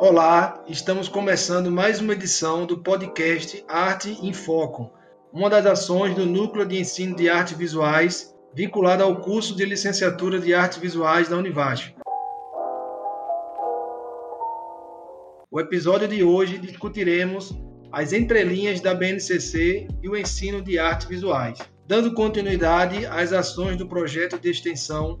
Olá, estamos começando mais uma edição do podcast Arte em Foco, uma das ações do Núcleo de Ensino de Artes Visuais vinculada ao curso de licenciatura de Artes Visuais da Univasf. O episódio de hoje discutiremos as entrelinhas da BNCC e o ensino de artes visuais, dando continuidade às ações do projeto de extensão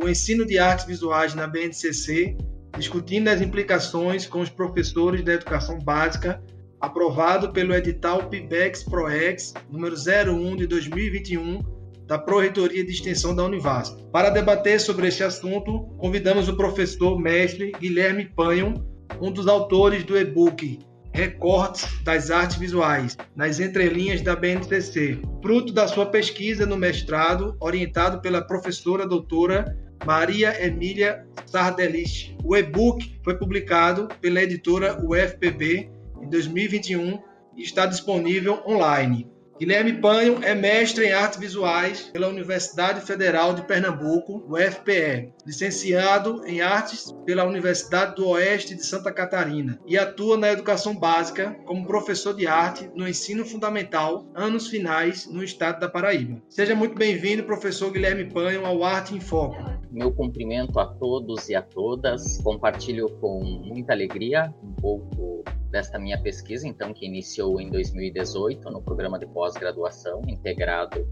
O Ensino de Artes Visuais na BNCC discutindo as implicações com os professores da educação básica, aprovado pelo edital PIBEX ProEx número 01 de 2021 da Pró-Reitoria de Extensão da Univasf. Para debater sobre este assunto, convidamos o professor mestre Guilherme Panho, um dos autores do e-book Recortes das Artes Visuais nas entrelinhas da BNCC, fruto da sua pesquisa no mestrado, orientado pela professora doutora Maria Emília Sardelich. O e-book foi publicado pela editora UFPB em 2021 e está disponível online. Guilherme Panho é mestre em artes visuais pela Universidade Federal de Pernambuco, UFPE, licenciado em artes pela Universidade do Oeste de Santa Catarina e atua na educação básica como professor de arte no ensino fundamental, anos finais, no estado da Paraíba. Seja muito bem-vindo, professor Guilherme Panho, ao Arte em Foco. Meu cumprimento a todos e a todas. Compartilho com muita alegria um pouco desta minha pesquisa, então, que iniciou em 2018 no programa de pós-graduação integrado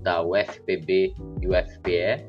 da UFPB e UFPE,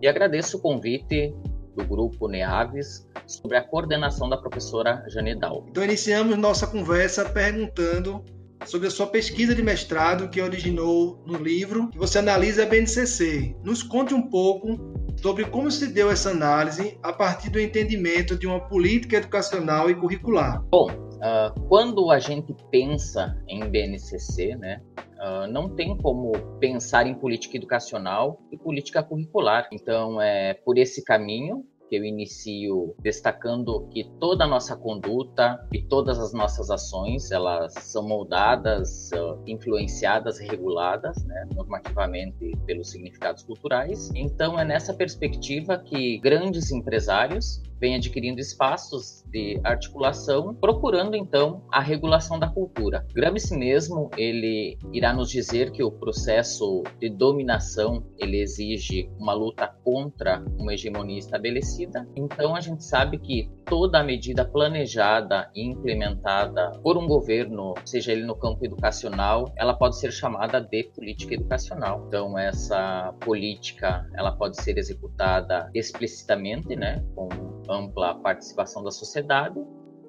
e agradeço o convite do grupo NEAVES sobre a coordenação da professora Janedal. Então, iniciamos nossa conversa perguntando sobre a sua pesquisa de mestrado que originou no livro que você analisa a BNCC. Nos conte um pouco sobre como se deu essa análise a partir do entendimento de uma política educacional e curricular. Bom, uh, quando a gente pensa em BNCC, né, uh, não tem como pensar em política educacional e política curricular. Então, é por esse caminho eu inicio destacando que toda a nossa conduta e todas as nossas ações, elas são moldadas, influenciadas, reguladas, né, normativamente pelos significados culturais. Então é nessa perspectiva que grandes empresários vem adquirindo espaços de articulação, procurando então a regulação da cultura. Gramsci mesmo ele irá nos dizer que o processo de dominação ele exige uma luta contra uma hegemonia estabelecida. Então a gente sabe que toda medida planejada e implementada por um governo, seja ele no campo educacional, ela pode ser chamada de política educacional. Então essa política ela pode ser executada explicitamente, né, com ampla participação da sociedade,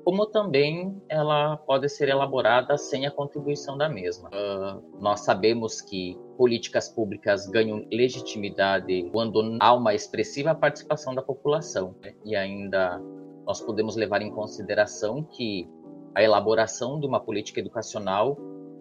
como também ela pode ser elaborada sem a contribuição da mesma. Uh, nós sabemos que políticas públicas ganham legitimidade quando há uma expressiva participação da população, né? e ainda nós podemos levar em consideração que a elaboração de uma política educacional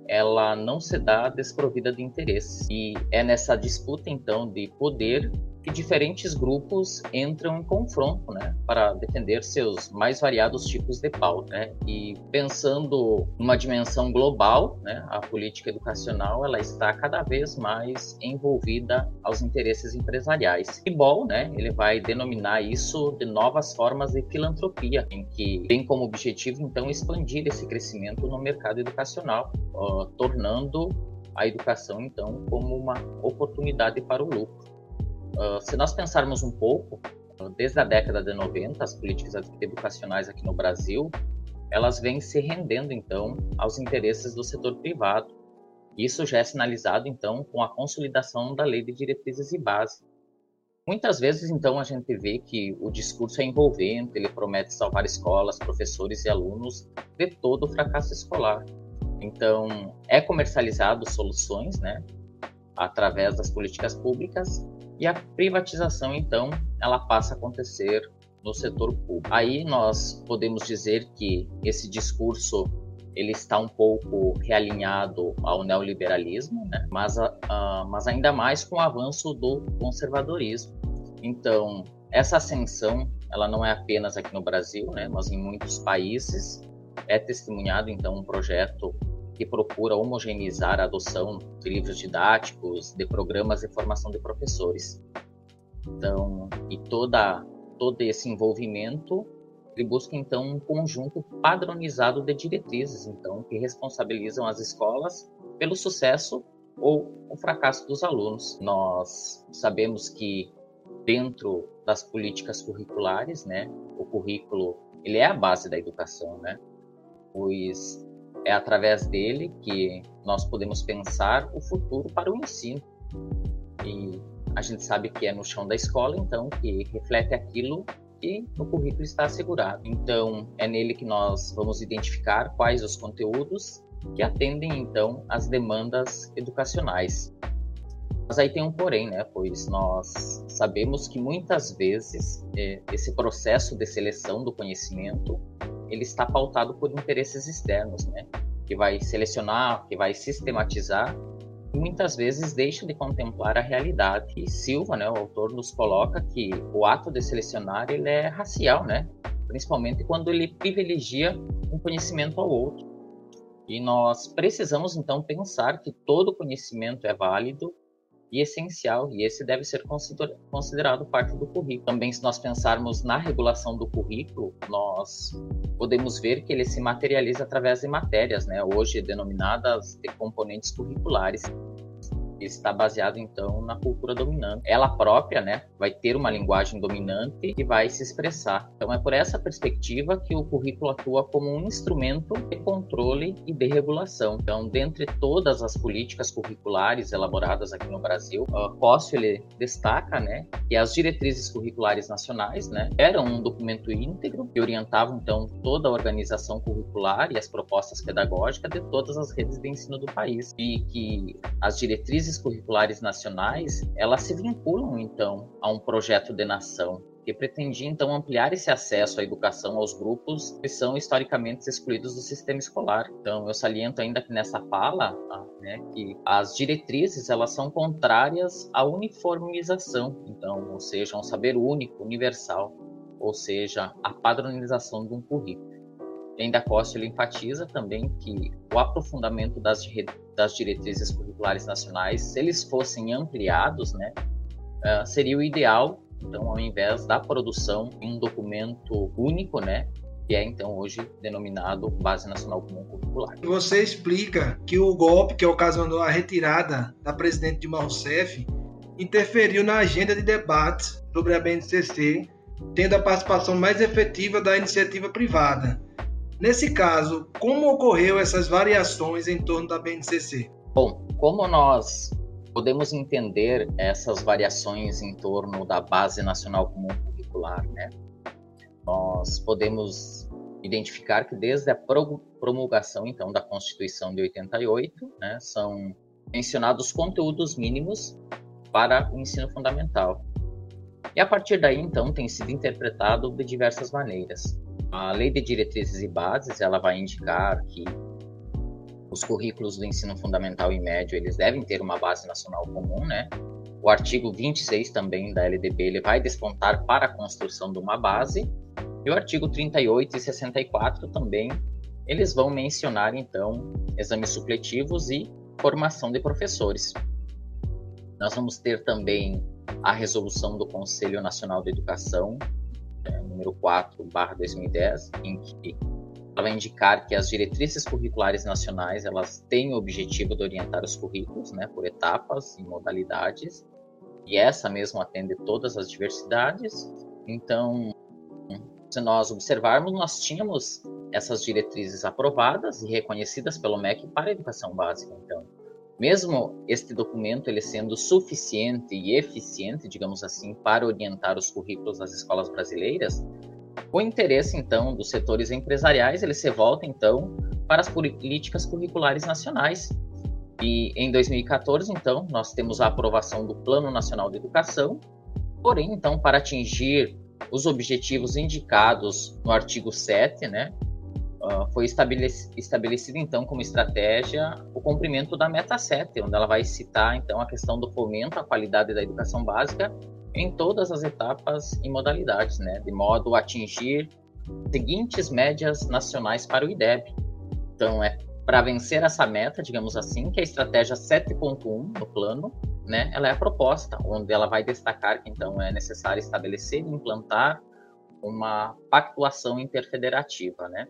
ela não se dá desprovida de interesse e é nessa disputa então de poder que diferentes grupos entram em confronto, né, para defender seus mais variados tipos de pauta, né? E pensando numa dimensão global, né, a política educacional ela está cada vez mais envolvida aos interesses empresariais. E bom, né, ele vai denominar isso de novas formas de filantropia, em que tem como objetivo então expandir esse crescimento no mercado educacional, uh, tornando a educação então como uma oportunidade para o lucro. Uh, se nós pensarmos um pouco, desde a década de 90, as políticas educacionais aqui no Brasil, elas vêm se rendendo então aos interesses do setor privado. Isso já é sinalizado então com a consolidação da Lei de Diretrizes e Base. Muitas vezes então a gente vê que o discurso é envolvente, ele promete salvar escolas, professores e alunos de todo o fracasso escolar. Então, é comercializado soluções, né, através das políticas públicas e a privatização, então, ela passa a acontecer no setor público. Aí nós podemos dizer que esse discurso ele está um pouco realinhado ao neoliberalismo, né? mas, uh, mas ainda mais com o avanço do conservadorismo. Então, essa ascensão, ela não é apenas aqui no Brasil, né? mas em muitos países é testemunhado então um projeto que procura homogeneizar a adoção de livros didáticos, de programas de formação de professores. Então, e toda todo esse envolvimento ele busca então um conjunto padronizado de diretrizes, então que responsabilizam as escolas pelo sucesso ou o fracasso dos alunos. Nós sabemos que dentro das políticas curriculares, né, o currículo ele é a base da educação, né? Pois é através dele que nós podemos pensar o futuro para o ensino. E a gente sabe que é no chão da escola, então, que reflete aquilo que no currículo está assegurado. Então, é nele que nós vamos identificar quais os conteúdos que atendem, então, às demandas educacionais. Mas aí tem um porém, né? Pois nós sabemos que muitas vezes é, esse processo de seleção do conhecimento ele está pautado por interesses externos, né? Que vai selecionar, que vai sistematizar e muitas vezes deixa de contemplar a realidade. E Silva, né, o autor, nos coloca que o ato de selecionar ele é racial, né? Principalmente quando ele privilegia um conhecimento ao outro. E nós precisamos então pensar que todo conhecimento é válido e essencial, e esse deve ser considerado parte do currículo. Também, se nós pensarmos na regulação do currículo, nós podemos ver que ele se materializa através de matérias, né, hoje denominadas de componentes curriculares, está baseado então na cultura dominante. Ela própria, né, vai ter uma linguagem dominante e vai se expressar. Então é por essa perspectiva que o currículo atua como um instrumento de controle e de regulação. Então, dentre todas as políticas curriculares elaboradas aqui no Brasil, Cossio ele destaca, né, que as diretrizes curriculares nacionais, né, eram um documento íntegro que orientava então toda a organização curricular e as propostas pedagógicas de todas as redes de ensino do país e que as diretrizes diretrizes curriculares nacionais, elas se vinculam então a um projeto de nação que pretendia então ampliar esse acesso à educação aos grupos que são historicamente excluídos do sistema escolar. Então, eu saliento ainda que nessa fala, ah, né, que as diretrizes elas são contrárias à uniformização, então, ou seja, um saber único, universal, ou seja, a padronização de um currículo. E ainda Costa ele enfatiza também que o aprofundamento das, das diretrizes curriculares nacionais, se eles fossem ampliados, né, uh, seria o ideal, então, ao invés da produção de um documento único, né, que é então hoje denominado Base Nacional Comum Curricular. Você explica que o golpe que ocasionou a retirada da presidente Dilma Rousseff interferiu na agenda de debates sobre a BNCC, tendo a participação mais efetiva da iniciativa privada. Nesse caso, como ocorreu essas variações em torno da BNCC? Bom, como nós podemos entender essas variações em torno da Base Nacional Comum Curricular, né? Nós podemos identificar que desde a promulgação então da Constituição de 88, né, são mencionados conteúdos mínimos para o ensino fundamental. E a partir daí, então, tem sido interpretado de diversas maneiras. A Lei de Diretrizes e Bases, ela vai indicar que os currículos do ensino fundamental e médio, eles devem ter uma base nacional comum, né? O artigo 26 também da LDB, ele vai despontar para a construção de uma base. E o artigo 38 e 64 também, eles vão mencionar, então, exames supletivos e formação de professores. Nós vamos ter também a resolução do Conselho Nacional de Educação, número 4, barra 2010, em que ela vai indicar que as diretrizes curriculares nacionais elas têm o objetivo de orientar os currículos né, por etapas e modalidades, e essa mesmo atende todas as diversidades. Então, se nós observarmos, nós tínhamos essas diretrizes aprovadas e reconhecidas pelo MEC para a educação básica. Então, mesmo este documento ele sendo suficiente e eficiente, digamos assim, para orientar os currículos das escolas brasileiras, o interesse então dos setores empresariais ele se volta então para as políticas curriculares nacionais. E em 2014, então, nós temos a aprovação do Plano Nacional de Educação. Porém, então, para atingir os objetivos indicados no artigo 7, né, Uh, foi estabelecido, então como estratégia o cumprimento da meta 7, onde ela vai citar então a questão do fomento à qualidade da educação básica em todas as etapas e modalidades, né, de modo a atingir seguintes médias nacionais para o IDEB. Então é para vencer essa meta, digamos assim, que a estratégia 7.1 no plano, né, ela é a proposta, onde ela vai destacar que então é necessário estabelecer e implantar uma pactuação interfederativa, né?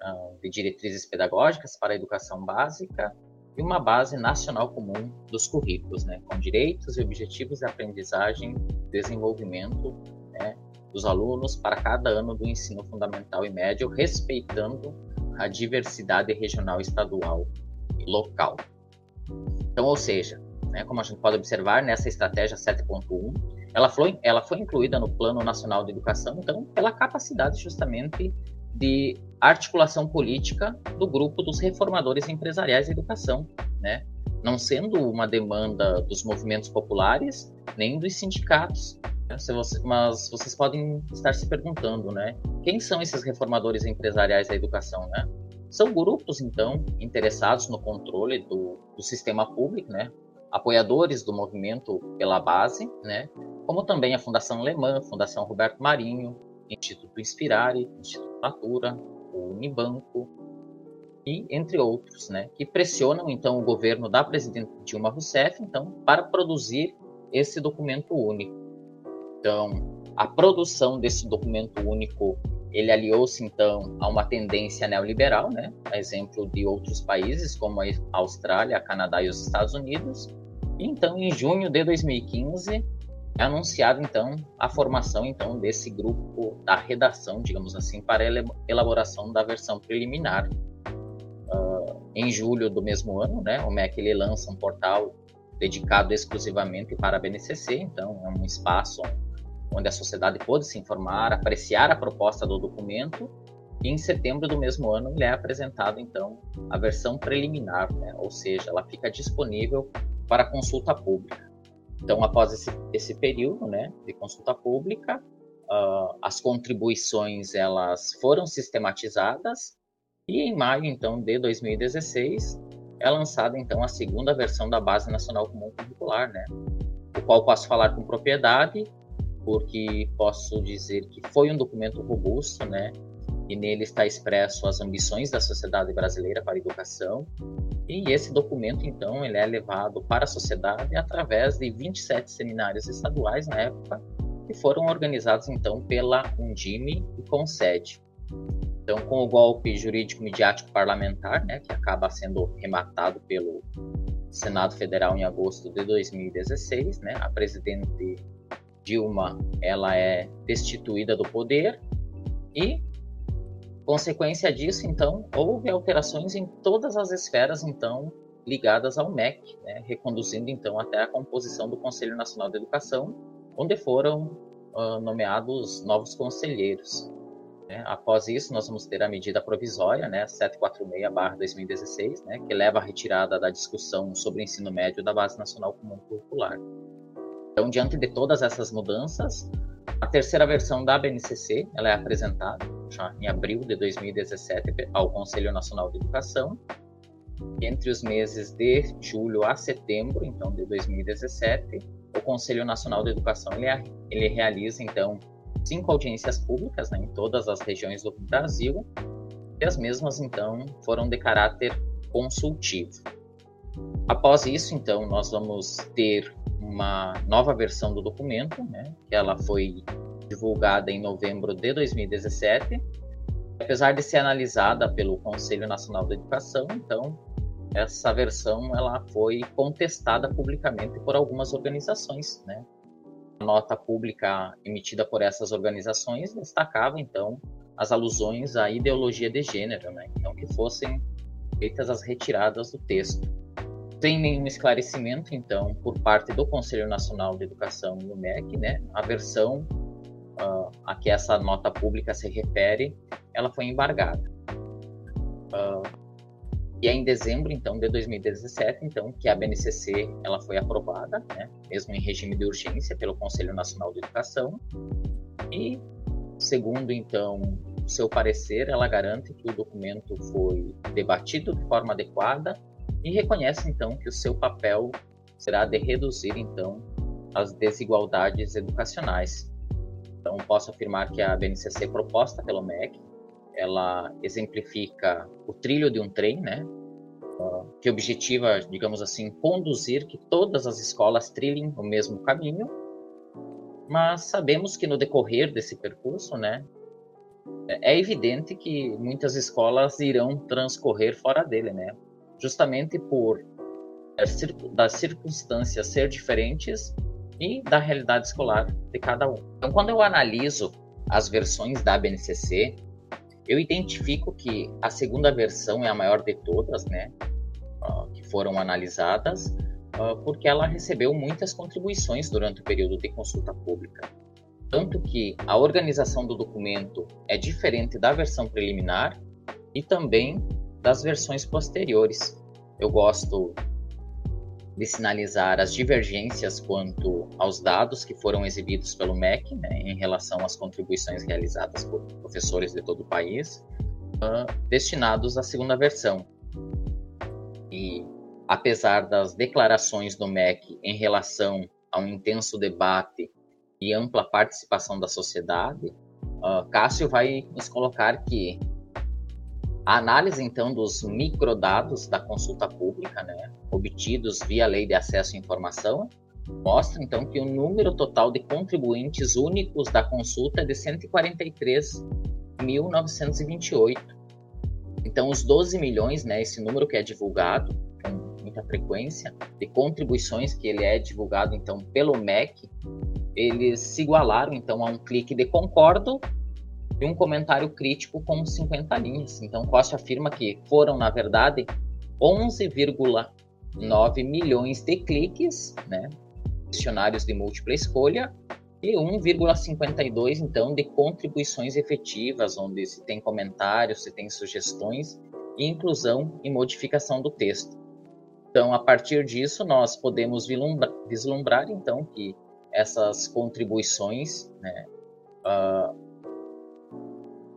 Ah, de diretrizes pedagógicas para a educação básica e uma base nacional comum dos currículos, né, com direitos e objetivos de aprendizagem e desenvolvimento né, dos alunos para cada ano do ensino fundamental e médio, respeitando a diversidade regional, estadual e local. Então, ou seja, né, como a gente pode observar nessa estratégia 7.1, ela foi, ela foi incluída no Plano Nacional de Educação, então, pela capacidade justamente de articulação política do grupo dos reformadores empresariais da educação, né? não sendo uma demanda dos movimentos populares nem dos sindicatos. Né? Mas vocês podem estar se perguntando, né? Quem são esses reformadores empresariais da educação, né? São grupos, então, interessados no controle do, do sistema público, né? Apoiadores do movimento pela base, né? Como também a Fundação Alemã, Fundação Roberto Marinho, Instituto Inspirare, Instituto Natura, o Unibanco e entre outros, né, que pressionam então o governo da presidente Dilma Rousseff então para produzir esse documento único. Então, a produção desse documento único, ele aliou-se então a uma tendência neoliberal, né, a exemplo de outros países como a Austrália, a Canadá e os Estados Unidos. E, então, em junho de 2015, é anunciado então a formação então desse grupo da redação, digamos assim, para elaboração da versão preliminar. Uh, em julho do mesmo ano, né, o MEC ele lança um portal dedicado exclusivamente para a BNCC, então é um espaço onde a sociedade pode se informar, apreciar a proposta do documento. E em setembro do mesmo ano ele é apresentado então a versão preliminar, né, ou seja, ela fica disponível para consulta pública. Então, após esse, esse período né, de consulta pública, uh, as contribuições elas foram sistematizadas e em maio então de 2016 é lançada então a segunda versão da Base Nacional Comum Curricular, né, o qual posso falar com propriedade porque posso dizer que foi um documento robusto, né, e nele está expresso as ambições da sociedade brasileira para a educação. E esse documento, então, ele é levado para a sociedade através de 27 seminários estaduais na época, que foram organizados, então, pela Undime e Concede. Então, com o golpe jurídico-midiático parlamentar, né, que acaba sendo rematado pelo Senado Federal em agosto de 2016, né, a presidente Dilma ela é destituída do poder e Consequência disso, então, houve alterações em todas as esferas, então, ligadas ao MEC, né, reconduzindo, então, até a composição do Conselho Nacional de Educação, onde foram uh, nomeados novos conselheiros. Né. Após isso, nós vamos ter a medida provisória, né, 746-2016, né, que leva à retirada da discussão sobre o ensino médio da Base Nacional Comum Curricular. Então, diante de todas essas mudanças, a terceira versão da BNCC ela é apresentada já em abril de 2017 ao Conselho Nacional de Educação. Entre os meses de julho a setembro, então de 2017, o Conselho Nacional de Educação ele, ele realiza então cinco audiências públicas né, em todas as regiões do Brasil e as mesmas então foram de caráter consultivo. Após isso, então, nós vamos ter uma nova versão do documento, né, que ela foi divulgada em novembro de 2017. Apesar de ser analisada pelo Conselho Nacional de Educação, então essa versão ela foi contestada publicamente por algumas organizações, né? A nota pública emitida por essas organizações destacava então as alusões à ideologia de gênero, né? Então que fossem feitas as retiradas do texto. Sem nenhum esclarecimento, então, por parte do Conselho Nacional de Educação e o MEC, né? A versão uh, a que essa nota pública se refere, ela foi embargada. Uh, e é em dezembro, então, de 2017, então, que a BNCC ela foi aprovada, né, mesmo em regime de urgência, pelo Conselho Nacional de Educação. E, segundo, então, seu parecer, ela garante que o documento foi debatido de forma adequada e reconhece, então, que o seu papel será de reduzir, então, as desigualdades educacionais então, posso afirmar que a BNCC proposta pelo MEC, ela exemplifica o trilho de um trem, né? Que objetiva, digamos assim, conduzir que todas as escolas trilhem o mesmo caminho. mas sabemos que no decorrer desse percurso, né, é evidente que muitas escolas irão transcorrer fora dele, né, justamente por das circunstâncias ser diferentes e da realidade escolar de cada um. Então, quando eu analiso as versões da BNCC, eu identifico que a segunda versão é a maior de todas, né, que foram analisadas, porque ela recebeu muitas contribuições durante o período de consulta pública. Tanto que a organização do documento é diferente da versão preliminar e também das versões posteriores. Eu gosto de sinalizar as divergências quanto aos dados que foram exibidos pelo MEC né, em relação às contribuições realizadas por professores de todo o país, uh, destinados à segunda versão. E apesar das declarações do MEC em relação a um intenso debate e ampla participação da sociedade, uh, Cássio vai nos colocar que a análise, então, dos microdados da consulta pública, né, obtidos via Lei de Acesso à Informação, mostra, então, que o número total de contribuintes únicos da consulta é de 143.928. Então, os 12 milhões, né, esse número que é divulgado com muita frequência, de contribuições que ele é divulgado, então, pelo MEC, eles se igualaram, então, a um clique de concordo e um comentário crítico com 50 linhas. Então, Costa afirma que foram, na verdade, 11,9 milhões de cliques, né, questionários de múltipla escolha, e 1,52 então de contribuições efetivas, onde se tem comentários, se tem sugestões e inclusão e modificação do texto. Então, a partir disso, nós podemos vislumbrar, vislumbrar então que essas contribuições, né, uh,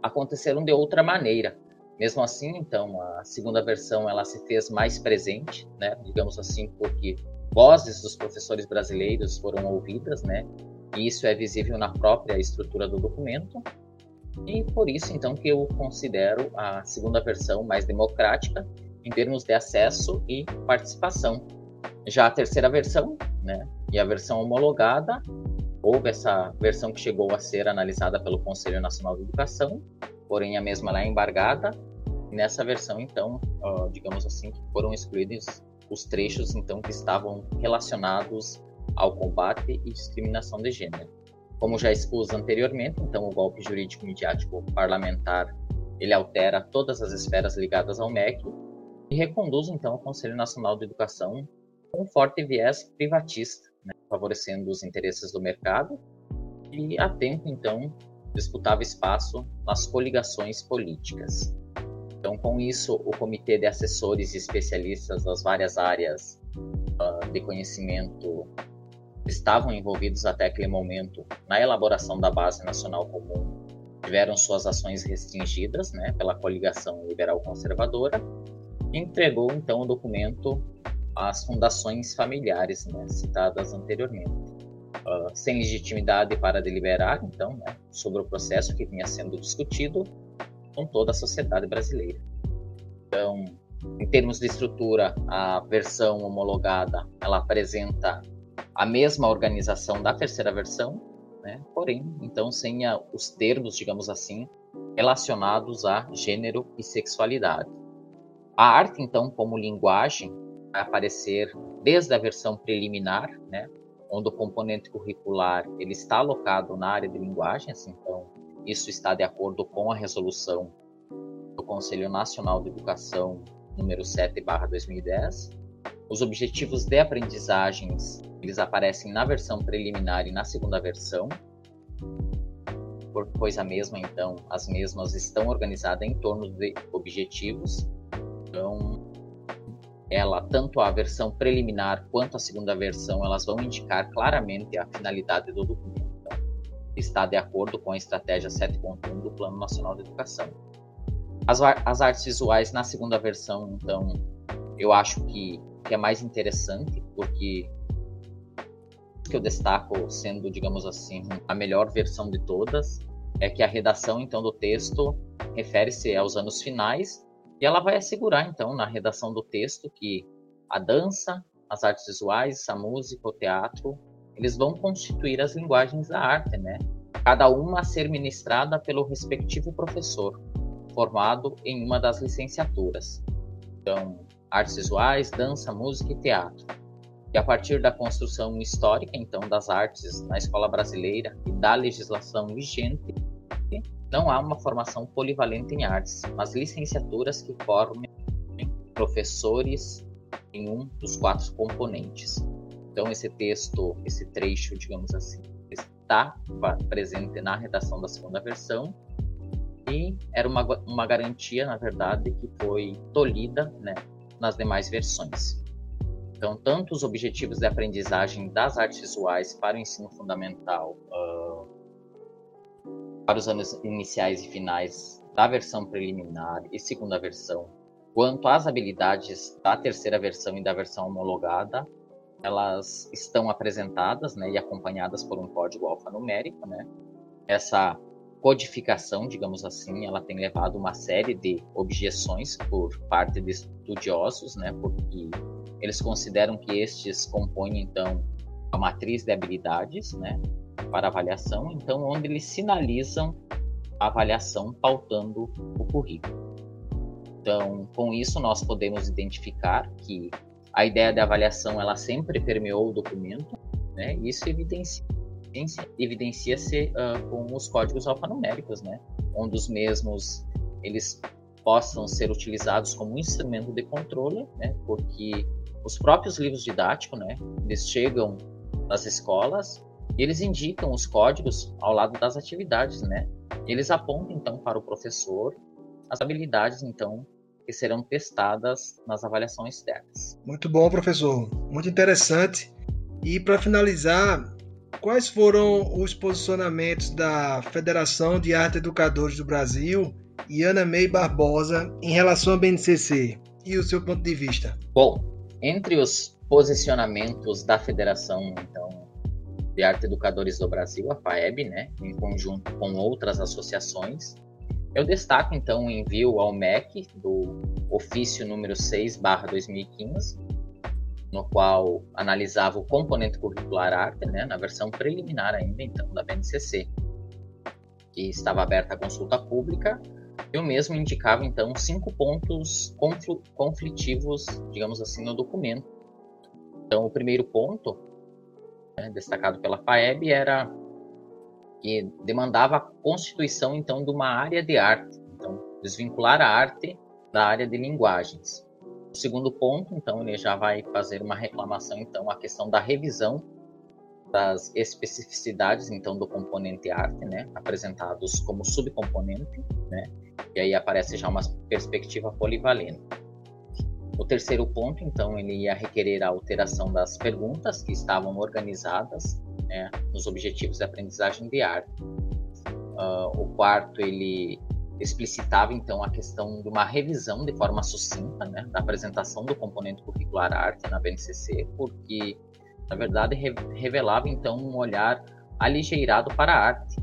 aconteceram de outra maneira. Mesmo assim, então, a segunda versão ela se fez mais presente, né? Digamos assim, porque vozes dos professores brasileiros foram ouvidas, né? E isso é visível na própria estrutura do documento. E por isso, então, que eu considero a segunda versão mais democrática em termos de acesso e participação. Já a terceira versão, né, e a versão homologada, houve essa versão que chegou a ser analisada pelo Conselho Nacional de Educação, porém a mesma lá é embargada. Nessa versão, então, uh, digamos assim, foram excluídos os trechos então que estavam relacionados ao combate e discriminação de gênero. Como já expus anteriormente, então o golpe jurídico midiático parlamentar ele altera todas as esferas ligadas ao MEC e reconduz então o Conselho Nacional de Educação com um forte viés privatista favorecendo os interesses do mercado, e há tempo, então, disputava espaço nas coligações políticas. Então, com isso, o Comitê de Assessores e Especialistas das várias áreas uh, de conhecimento estavam envolvidos até aquele momento na elaboração da Base Nacional Comum tiveram suas ações restringidas né, pela coligação liberal conservadora e entregou então o documento as fundações familiares né, citadas anteriormente. Uh, sem legitimidade para deliberar, então, né, sobre o processo que vinha sendo discutido com toda a sociedade brasileira. Então, em termos de estrutura, a versão homologada ela apresenta a mesma organização da terceira versão, né, porém, então, sem a, os termos, digamos assim, relacionados a gênero e sexualidade. A arte, então, como linguagem, aparecer desde a versão preliminar, né, onde o componente curricular ele está alocado na área de linguagens, então isso está de acordo com a resolução do Conselho Nacional de Educação número 7/2010. Os objetivos de aprendizagens, eles aparecem na versão preliminar e na segunda versão, pois a mesma então, as mesmas estão organizadas em torno de objetivos. Então, ela, tanto a versão preliminar quanto a segunda versão, elas vão indicar claramente a finalidade do documento. Então, está de acordo com a estratégia 7.1 do Plano Nacional de Educação. As, as, artes visuais na segunda versão, então, eu acho que, que é mais interessante, porque que eu destaco sendo, digamos assim, a melhor versão de todas, é que a redação então do texto refere-se aos anos finais e ela vai assegurar, então, na redação do texto, que a dança, as artes visuais, a música, o teatro, eles vão constituir as linguagens da arte, né? Cada uma a ser ministrada pelo respectivo professor, formado em uma das licenciaturas. Então, artes visuais, dança, música e teatro. E a partir da construção histórica, então, das artes na escola brasileira e da legislação vigente, não há uma formação polivalente em artes, mas licenciaturas que formem professores em um dos quatro componentes. Então, esse texto, esse trecho, digamos assim, está presente na redação da segunda versão e era uma, uma garantia, na verdade, que foi tolhida né, nas demais versões. Então, tanto os objetivos de aprendizagem das artes visuais para o ensino fundamental, uh, para os anos iniciais e finais da versão preliminar e segunda versão, quanto às habilidades da terceira versão e da versão homologada, elas estão apresentadas né, e acompanhadas por um código alfanumérico. Né? Essa codificação, digamos assim, ela tem levado uma série de objeções por parte de estudiosos, né, porque eles consideram que estes compõem, então, a matriz de habilidades né, para avaliação, então, onde eles sinalizam a avaliação pautando o currículo. Então, com isso, nós podemos identificar que a ideia de avaliação ela sempre permeou o documento, né? Isso evidencia evidencia-se uh, com os códigos alfanuméricos, né? Onde os mesmos eles possam ser utilizados como instrumento de controle, né? Porque os próprios livros didáticos, né? Eles chegam nas escolas eles indicam os códigos ao lado das atividades, né? Eles apontam então para o professor as habilidades então que serão testadas nas avaliações externas. Muito bom, professor. Muito interessante. E para finalizar, quais foram os posicionamentos da Federação de Arte Educadores do Brasil e Ana May Barbosa em relação à BNCC e o seu ponto de vista? Bom, entre os posicionamentos da Federação então de Arte Educadores do Brasil, a FAEB, né, em conjunto com outras associações, eu destaco então o envio ao MEC do ofício número 6/2015, no qual analisava o componente curricular arte, né, na versão preliminar ainda então da BNCC, que estava aberta à consulta pública. Eu mesmo indicava então cinco pontos conflitivos, digamos assim, no documento. Então, o primeiro ponto, né, destacado pela FAEB, era que demandava a constituição então de uma área de arte, então desvincular a arte da área de linguagens. O segundo ponto, então, ele já vai fazer uma reclamação então a questão da revisão das especificidades então do componente arte, né, apresentados como subcomponente, né, e aí aparece já uma perspectiva polivalente. O terceiro ponto, então, ele ia requerer a alteração das perguntas que estavam organizadas né, nos objetivos de aprendizagem de arte. Uh, o quarto, ele explicitava, então, a questão de uma revisão de forma sucinta né, da apresentação do componente curricular arte na BNCC, porque, na verdade, re revelava, então, um olhar aligeirado para a arte.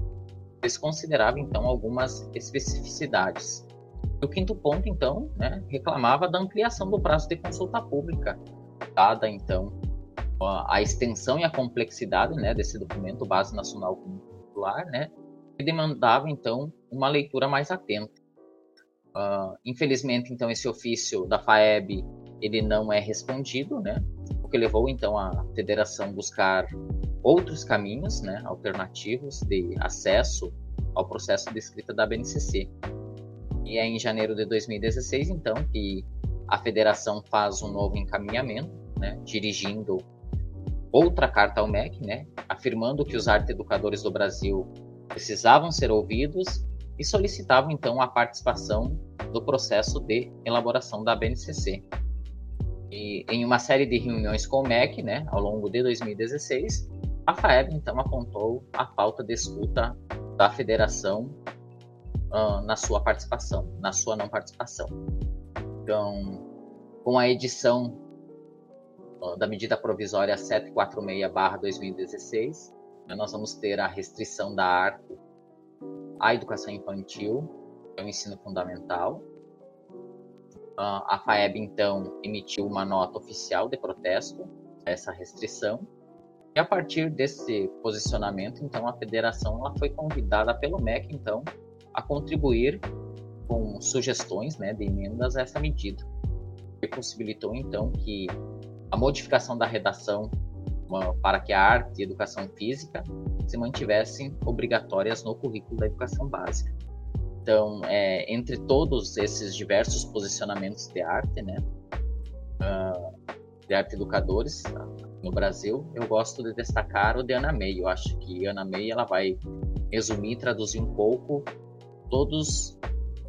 Desconsiderava, então, algumas especificidades. E o quinto ponto, então, né, reclamava da ampliação do prazo de consulta pública, dada, então, a extensão e a complexidade né, desse documento, Base Nacional Curricular, né, que demandava, então, uma leitura mais atenta. Uh, infelizmente, então, esse ofício da FAEB ele não é respondido, né, o que levou, então, a federação buscar outros caminhos né, alternativos de acesso ao processo de escrita da BNCC. E é em janeiro de 2016, então, que a federação faz um novo encaminhamento, né, dirigindo outra carta ao MEC, né, afirmando que os arte educadores do Brasil precisavam ser ouvidos e solicitavam então a participação do processo de elaboração da BNCC. E em uma série de reuniões com o MEC, né, ao longo de 2016, a FAEB então apontou a falta de escuta da federação uh, na sua participação, na sua não participação. Então, com a edição da medida provisória 746/2016, né, nós vamos ter a restrição da arte à educação infantil, ao ensino fundamental. A FAEB, então, emitiu uma nota oficial de protesto a essa restrição. E a partir desse posicionamento, então, a federação ela foi convidada pelo MEC, então, a contribuir com sugestões né, de emendas a essa medida. E possibilitou, então, que a modificação da redação para que a arte e a educação física se mantivessem obrigatórias no currículo da educação básica. Então, é, entre todos esses diversos posicionamentos de arte, né, uh, de arte educadores no Brasil, eu gosto de destacar o de Ana May. Eu acho que Ana May ela vai resumir, traduzir um pouco todos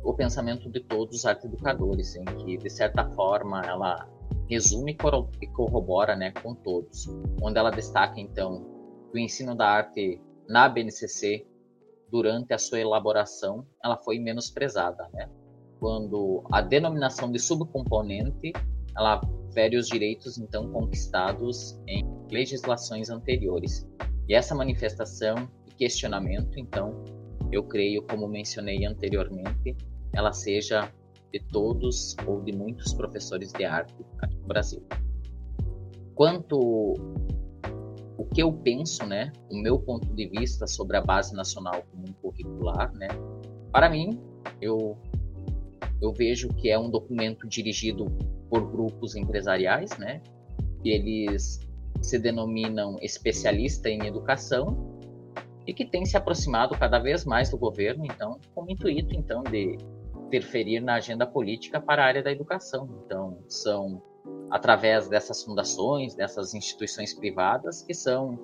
o pensamento de todos os arte educadores, em que de certa forma ela resume e corrobora, né, com todos. Onde ela destaca então que o ensino da arte na BNCC durante a sua elaboração ela foi menosprezada, né? Quando a denominação de subcomponente ela fere os direitos então conquistados em legislações anteriores. E essa manifestação e questionamento, então, eu creio, como mencionei anteriormente, ela seja de todos ou de muitos professores de arte aqui no Brasil. Quanto o que eu penso, né, o meu ponto de vista sobre a base nacional comum curricular, né, para mim, eu eu vejo que é um documento dirigido por grupos empresariais, né? Que eles se denominam especialista em educação e que tem se aproximado cada vez mais do governo, então, com o intuito então de interferir na agenda política para a área da educação. Então, são através dessas fundações, dessas instituições privadas que são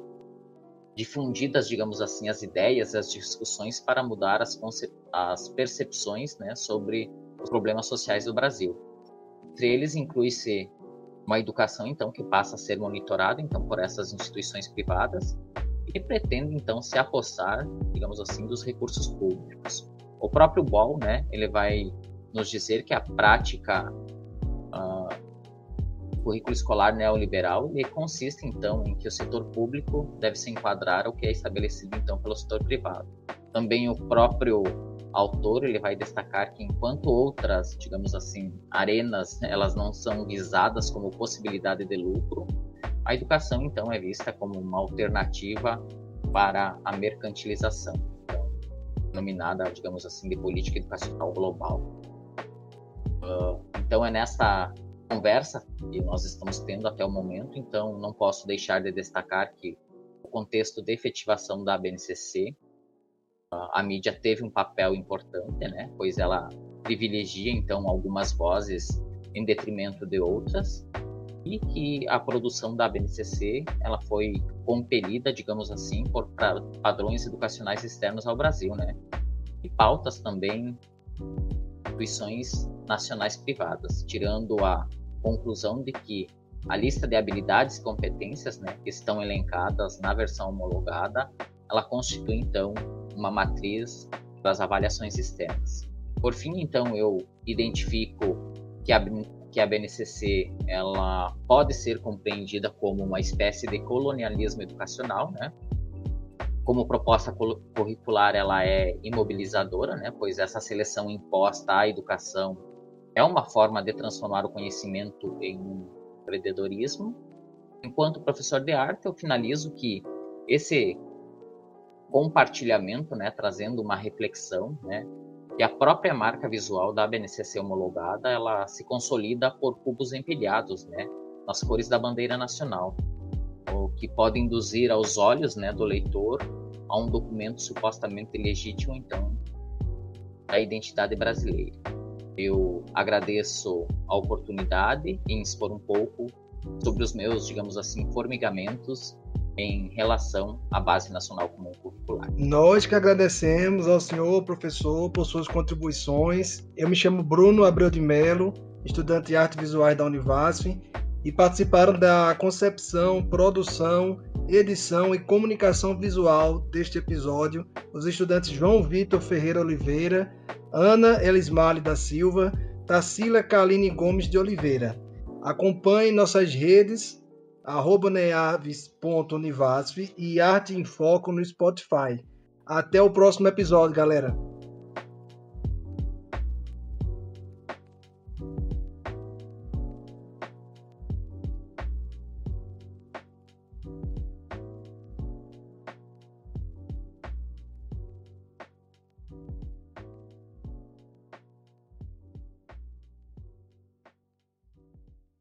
difundidas, digamos assim, as ideias, as discussões para mudar as, as percepções né, sobre os problemas sociais do Brasil. Entre eles inclui-se uma educação então que passa a ser monitorada então por essas instituições privadas e pretende então se apossar, digamos assim, dos recursos públicos. O próprio Ball, né, ele vai nos dizer que a prática uh, currículo escolar neoliberal ele consiste então em que o setor público deve se enquadrar ao que é estabelecido então pelo setor privado. Também o próprio autor ele vai destacar que enquanto outras, digamos assim, arenas, elas não são visadas como possibilidade de lucro, a educação então é vista como uma alternativa para a mercantilização, então, denominada, digamos assim, de política educacional global. Uh, então é nessa conversa que nós estamos tendo até o momento, então não posso deixar de destacar que o contexto de efetivação da BNCC a mídia teve um papel importante, né? Pois ela privilegia então algumas vozes em detrimento de outras e que a produção da BNCC ela foi compelida, digamos assim, por padrões educacionais externos ao Brasil, né? E pautas também instituições nacionais privadas, tirando a conclusão de que a lista de habilidades e competências, né, que estão elencadas na versão homologada, ela constitui então uma matriz das avaliações externas. Por fim, então, eu identifico que a, que a BNCC ela pode ser compreendida como uma espécie de colonialismo educacional, né? Como proposta curricular, ela é imobilizadora, né? Pois essa seleção imposta à educação é uma forma de transformar o conhecimento em um empreendedorismo. Enquanto professor de arte, eu finalizo que esse compartilhamento, né, trazendo uma reflexão, né, e a própria marca visual da BNCC homologada, ela se consolida por cubos empilhados, né, nas cores da bandeira nacional, o que pode induzir aos olhos, né, do leitor a um documento supostamente legítimo, então, da identidade brasileira. Eu agradeço a oportunidade em expor um pouco sobre os meus, digamos assim, formigamentos em relação à Base Nacional Comum Curricular. Nós que agradecemos ao senhor professor por suas contribuições. Eu me chamo Bruno Abreu de Melo, estudante de artes visuais da Univasf, e participaram da concepção, produção, edição e comunicação visual deste episódio os estudantes João Vitor Ferreira Oliveira, Ana Elismale da Silva, Tarsila Kaline Gomes de Oliveira. Acompanhe nossas redes arroba neaves.univasf e Arte em Foco no Spotify. Até o próximo episódio, galera.